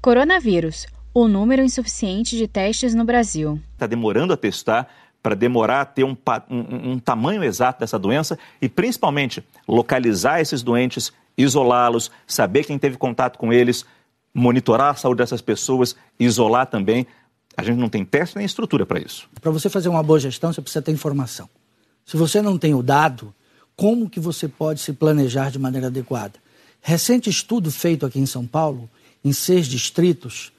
Coronavírus. O número insuficiente de testes no Brasil. Está demorando a testar para demorar a ter um, um, um, tamanho exato dessa doença e, principalmente, localizar esses doentes, isolá-los, saber quem teve contato com eles, monitorar a saúde dessas pessoas, isolar também. A gente não tem teste nem estrutura para isso. Para você fazer uma boa gestão, você precisa ter informação. Se você não tem o dado, como que você pode se planejar de maneira adequada? Recente estudo feito aqui em São Paulo, em seis distritos,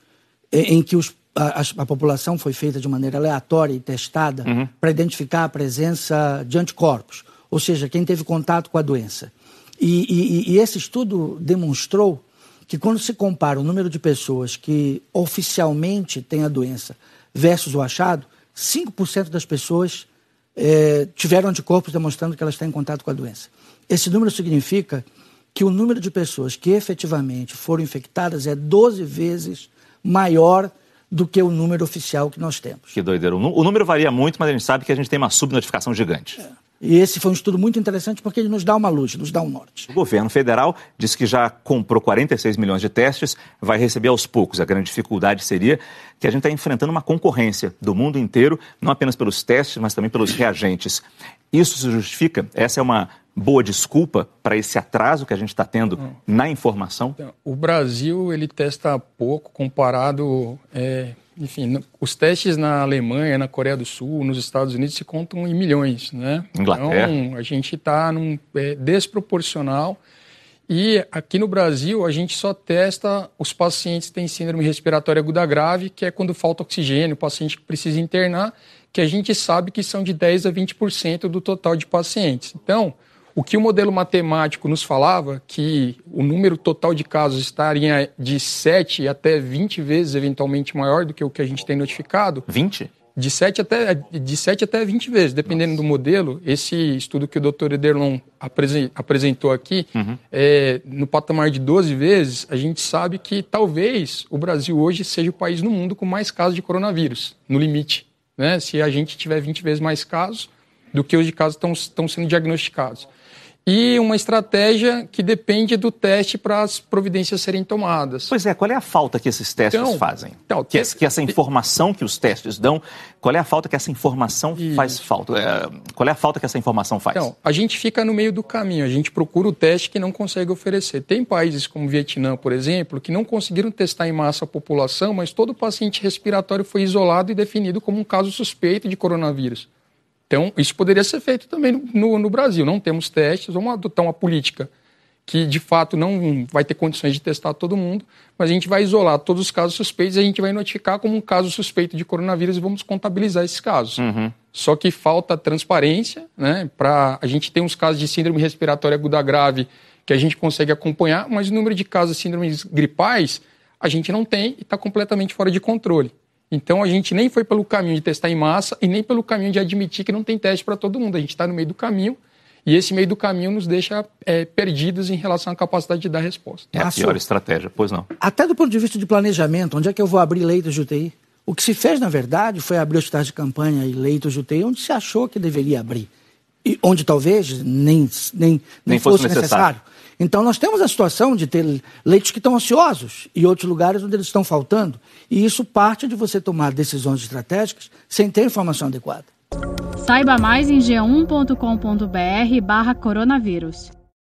em que os a, a, população foi feita de maneira aleatória e testada uhum. para identificar a presença de anticorpos, ou seja, quem teve contato com a doença. E, e, e esse estudo demonstrou que quando se compara o número de pessoas que oficialmente têm a doença versus o achado, 5% das pessoas é, tiveram anticorpos demonstrando que elas têm contato com a doença. Esse número significa que o número de pessoas que efetivamente foram infectadas é 12 vezes maior do que o número oficial que nós temos. Que doideira. O número varia muito, mas a gente sabe que a gente tem uma subnotificação gigante. É. E esse foi um estudo muito interessante porque ele nos dá uma luz, nos dá um norte. O governo federal disse que já comprou 46 milhões de testes, vai receber aos poucos. A grande dificuldade seria que a gente está enfrentando uma concorrência do mundo inteiro, não apenas pelos testes, mas também pelos reagentes. Isso se justifica? Essa é uma boa desculpa para esse atraso que a gente está tendo na informação? Então, o Brasil ele testa pouco comparado, é, enfim, os testes na Alemanha, na Coreia do Sul, nos Estados Unidos se contam em milhões, né? Inglaterra. Então a gente está num é, desproporcional. E aqui no Brasil, a gente só testa os pacientes que têm síndrome respiratória aguda grave, que é quando falta oxigênio, o paciente que precisa internar, que a gente sabe que são de 10 a 20% do total de pacientes. Então, o que o modelo matemático nos falava, que o número total de casos estaria de 7 até 20 vezes eventualmente maior do que o que a gente tem notificado. 20? De 7 até, de 7 até 20 vezes, dependendo Nossa. do modelo. Esse estudo que o Dr. Ederlon apresentou aqui, uhum. é, no patamar de 12 vezes, a gente sabe que talvez o Brasil hoje seja o país no mundo com mais casos de coronavírus, no limite. Né? Se a gente tiver 20 vezes mais casos do que os de casos estão sendo diagnosticados e uma estratégia que depende do teste para as providências serem tomadas. Pois é, qual é a falta que esses testes então, fazem? Então, que, que, essa informação que os testes dão, qual é a falta que essa informação e... faz falta? É, qual é a falta que essa informação faz? Então, a gente fica no meio do caminho, a gente procura o teste que não consegue oferecer. Tem países como o Vietnã, por exemplo, que não conseguiram testar em massa a população, mas todo paciente respiratório foi isolado e definido como um caso suspeito de coronavírus. Então, isso poderia ser feito também no, no, Brasil. Não temos testes, vamos adotar uma política que, de fato, não vai ter condições de testar todo mundo, mas a gente vai isolar todos os casos suspeitos e a gente vai notificar como um caso suspeito de coronavírus e vamos contabilizar esses casos. Uhum. Só que falta transparência, né? Para a gente ter uns casos de síndrome respiratória aguda grave que a gente consegue acompanhar, mas o número de casos de síndromes gripais a gente não tem e está completamente fora de controle. Então a gente nem foi pelo caminho de testar em massa e nem pelo caminho de admitir que não tem teste para todo mundo. A gente está no meio do caminho e esse meio do caminho nos deixa é, perdidos em relação à capacidade de dar resposta. É a pior estratégia, pois não. Até do ponto de vista de planejamento, onde é que eu vou abrir leitos de UTI? O que se fez, na verdade, foi abrir hospitais de campanha e leitos de UTI onde se achou que deveria abrir. E onde talvez nem, nem, nem, nem fosse, fosse necessário. necessário. Então, nós temos a situação de ter leitos que estão ansiosos e outros lugares onde eles estão faltando. E isso parte de você tomar decisões estratégicas sem ter informação adequada. Saiba mais em g1.com.br/barra coronavírus.